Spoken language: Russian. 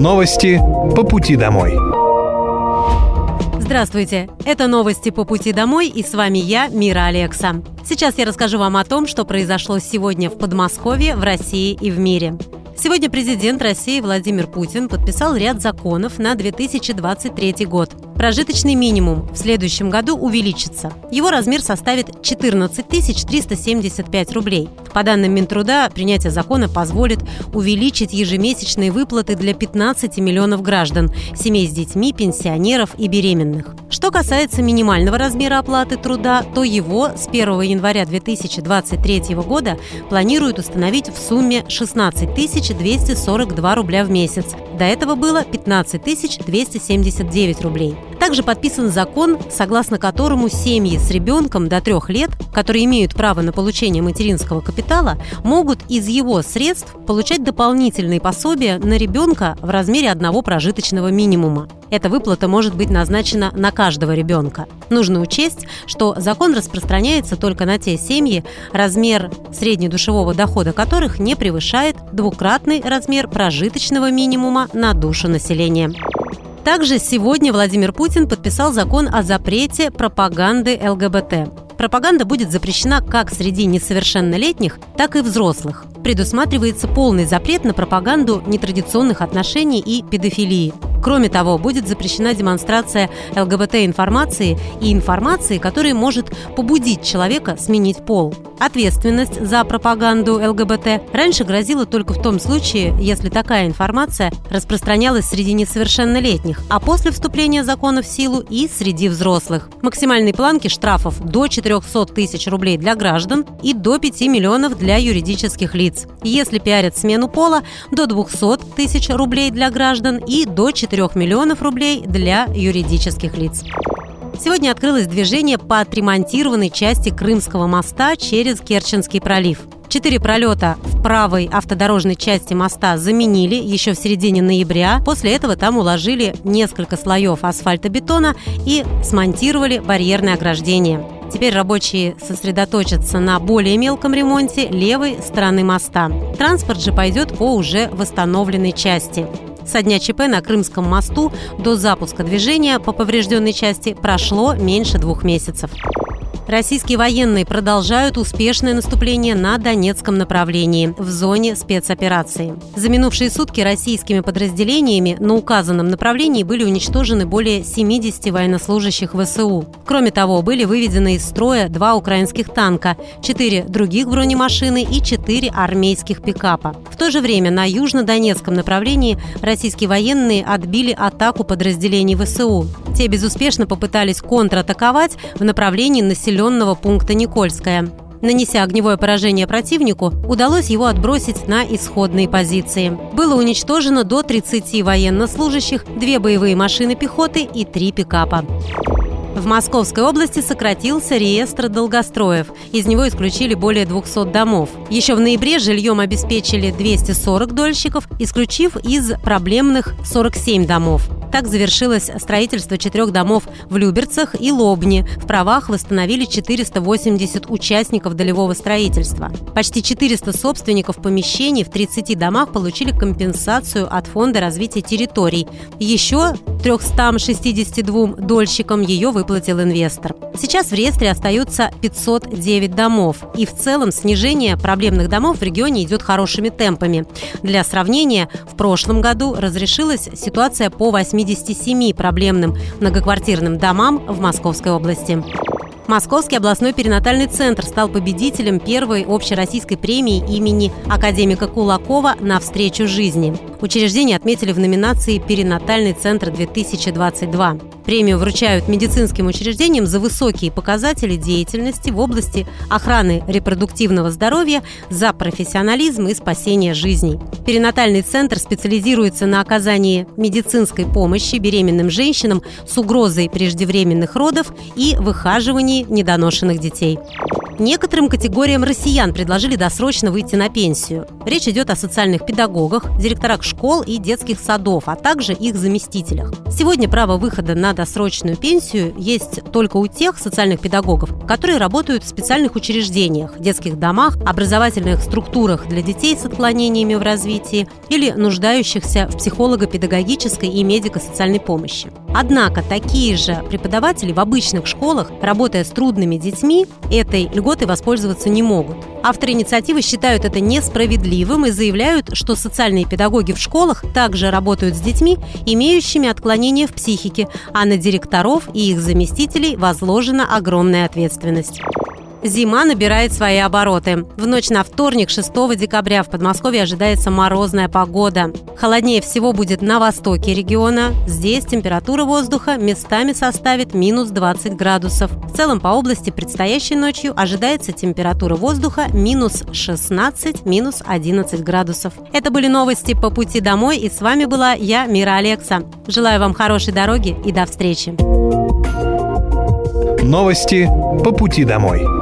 Новости по пути домой. Здравствуйте! Это новости по пути домой и с вами я, Мира Алекса. Сейчас я расскажу вам о том, что произошло сегодня в Подмосковье, в России и в мире. Сегодня президент России Владимир Путин подписал ряд законов на 2023 год. Прожиточный минимум в следующем году увеличится. Его размер составит 14 375 рублей. По данным Минтруда, принятие закона позволит увеличить январные выплаты для 15 миллионов граждан, семей с детьми, пенсионеров и беременных. Что касается минимального размера оплаты труда, то его с 1 января 2023 года планируют установить в сумме 16 242 рубля в месяц. До этого было 15 279 рублей. Также подписан закон, согласно которому семьи с ребенком до трех лет, которые имеют право на получение материнского капитала, могут из его средств получать дополнительные пособия на ребенка в размере одного прожиточного минимума. Эта выплата может быть назначена на каждого ребенка. Нужно учесть, что закон распространяется только на те семьи, размер среднедушевого дохода которых не превышает двукратный размер прожиточного минимума на душу населения. Также сегодня Владимир Путин подписал закон о запрете пропаганды ЛГБТ. Пропаганда будет запрещена как среди несовершеннолетних, так и взрослых. Предусматривается полный запрет на пропаганду нетрадиционных отношений и педофилии. Кроме того, будет запрещена демонстрация ЛГБТ-информации и информации, которая может побудить человека сменить пол. Ответственность за пропаганду ЛГБТ раньше грозила только в том случае, если такая информация распространялась среди несовершеннолетних, а после вступления закона в силу и среди взрослых. Максимальные планки штрафов до 400 тысяч рублей для граждан и до 5 миллионов для юридических лиц. Если пиарят смену пола, до 200 тысяч рублей для граждан и до 4 миллионов рублей для юридических лиц. Сегодня открылось движение по отремонтированной части Крымского моста через Керченский пролив. Четыре пролета в правой автодорожной части моста заменили еще в середине ноября. После этого там уложили несколько слоев асфальтобетона и смонтировали барьерное ограждение. Теперь рабочие сосредоточатся на более мелком ремонте левой стороны моста. Транспорт же пойдет по уже восстановленной части. Со дня ЧП на Крымском мосту до запуска движения по поврежденной части прошло меньше двух месяцев. Российские военные продолжают успешное наступление на Донецком направлении в зоне спецоперации. За минувшие сутки российскими подразделениями на указанном направлении были уничтожены более 70 военнослужащих ВСУ. Кроме того, были выведены из строя два украинских танка, четыре других бронемашины и четыре армейских пикапа. В то же время на южно-донецком направлении российские военные отбили атаку подразделений ВСУ. Те безуспешно попытались контратаковать в направлении населенного населенного пункта Никольская. Нанеся огневое поражение противнику, удалось его отбросить на исходные позиции. Было уничтожено до 30 военнослужащих, две боевые машины пехоты и три пикапа. В Московской области сократился реестр долгостроев. Из него исключили более 200 домов. Еще в ноябре жильем обеспечили 240 дольщиков, исключив из проблемных 47 домов. Так завершилось строительство четырех домов в Люберцах и Лобне. В правах восстановили 480 участников долевого строительства. Почти 400 собственников помещений в 30 домах получили компенсацию от Фонда развития территорий. Еще 362 дольщикам ее выплатил инвестор. Сейчас в реестре остаются 509 домов. И в целом снижение проблемных домов в регионе идет хорошими темпами. Для сравнения, в прошлом году разрешилась ситуация по 8 87 проблемным многоквартирным домам в Московской области. Московский областной перинатальный центр стал победителем первой общероссийской премии имени академика Кулакова «Навстречу жизни». Учреждение отметили в номинации «Перинатальный центр-2022». Премию вручают медицинским учреждениям за высокие показатели деятельности в области охраны репродуктивного здоровья, за профессионализм и спасение жизней. Перинатальный центр специализируется на оказании медицинской помощи беременным женщинам с угрозой преждевременных родов и выхаживании недоношенных детей. Некоторым категориям россиян предложили досрочно выйти на пенсию. Речь идет о социальных педагогах, директорах школ и детских садов, а также их заместителях. Сегодня право выхода на досрочную пенсию есть только у тех социальных педагогов, которые работают в специальных учреждениях, детских домах, образовательных структурах для детей с отклонениями в развитии или нуждающихся в психолого-педагогической и медико-социальной помощи. Однако такие же преподаватели в обычных школах, работая с трудными детьми, этой льготой воспользоваться не могут. Авторы инициативы считают это несправедливым и заявляют, что социальные педагоги в школах также работают с детьми, имеющими отклонения в психике, а на директоров и их заместителей возложена огромная ответственность. Зима набирает свои обороты. В ночь на вторник, 6 декабря, в Подмосковье ожидается морозная погода. Холоднее всего будет на востоке региона. Здесь температура воздуха местами составит минус 20 градусов. В целом по области предстоящей ночью ожидается температура воздуха минус 16, минус 11 градусов. Это были новости по пути домой, и с вами была я, Мира Алекса. Желаю вам хорошей дороги и до встречи. Новости по пути домой.